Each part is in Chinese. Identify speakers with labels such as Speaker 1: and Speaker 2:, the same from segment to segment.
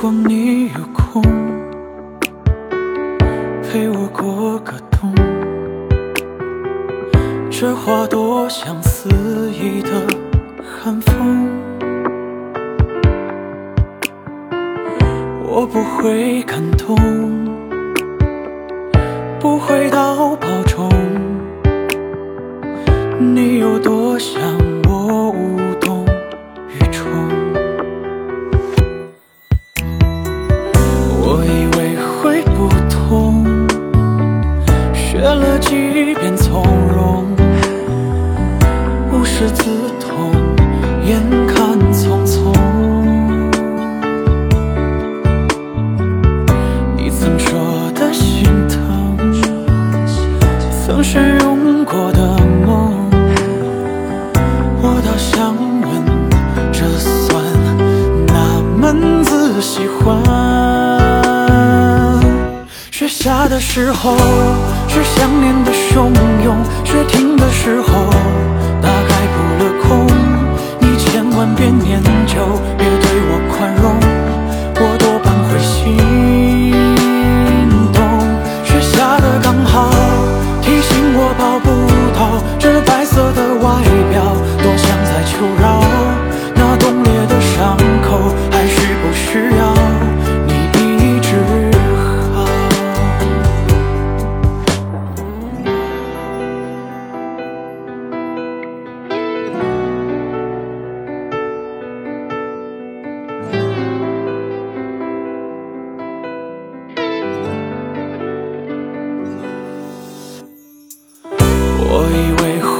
Speaker 1: 如果你有空，陪我过个冬。这花朵像肆意的寒风，我不会感动，不会到保重。你有多想无师自通，眼看匆匆。你曾说的心疼，曾是用过的梦，我倒想问，这算哪门子喜欢？雪下的时候是想念的汹涌，雪停的时候。万别念旧。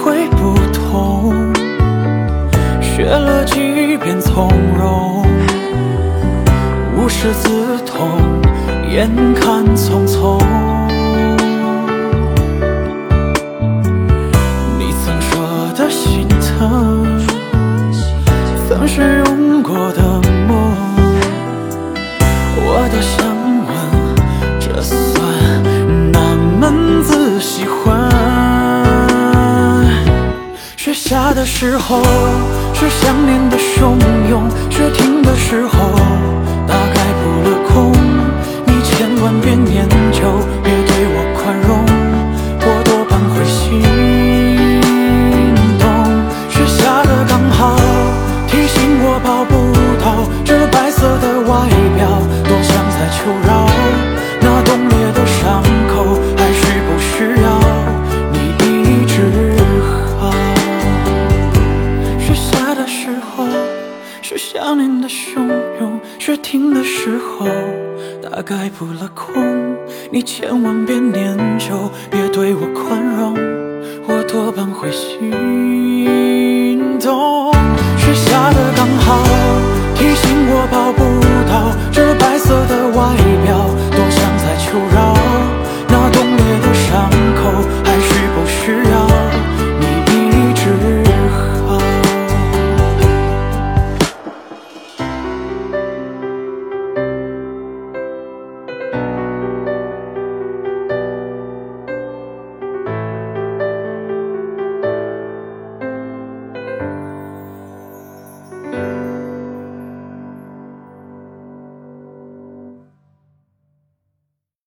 Speaker 1: 会不同，学了几遍从容，无师自通，眼看匆匆。你曾说的心疼，曾是用过的下的时候是想念的汹涌，雪停的时候大概扑了空。你千万别念旧，别对我宽容，我多半会心动。雪下的刚好，提醒我抱不到这白色的外表，雪停的时候大概扑了空。你千万别念旧，别对我宽容，我多半会心动。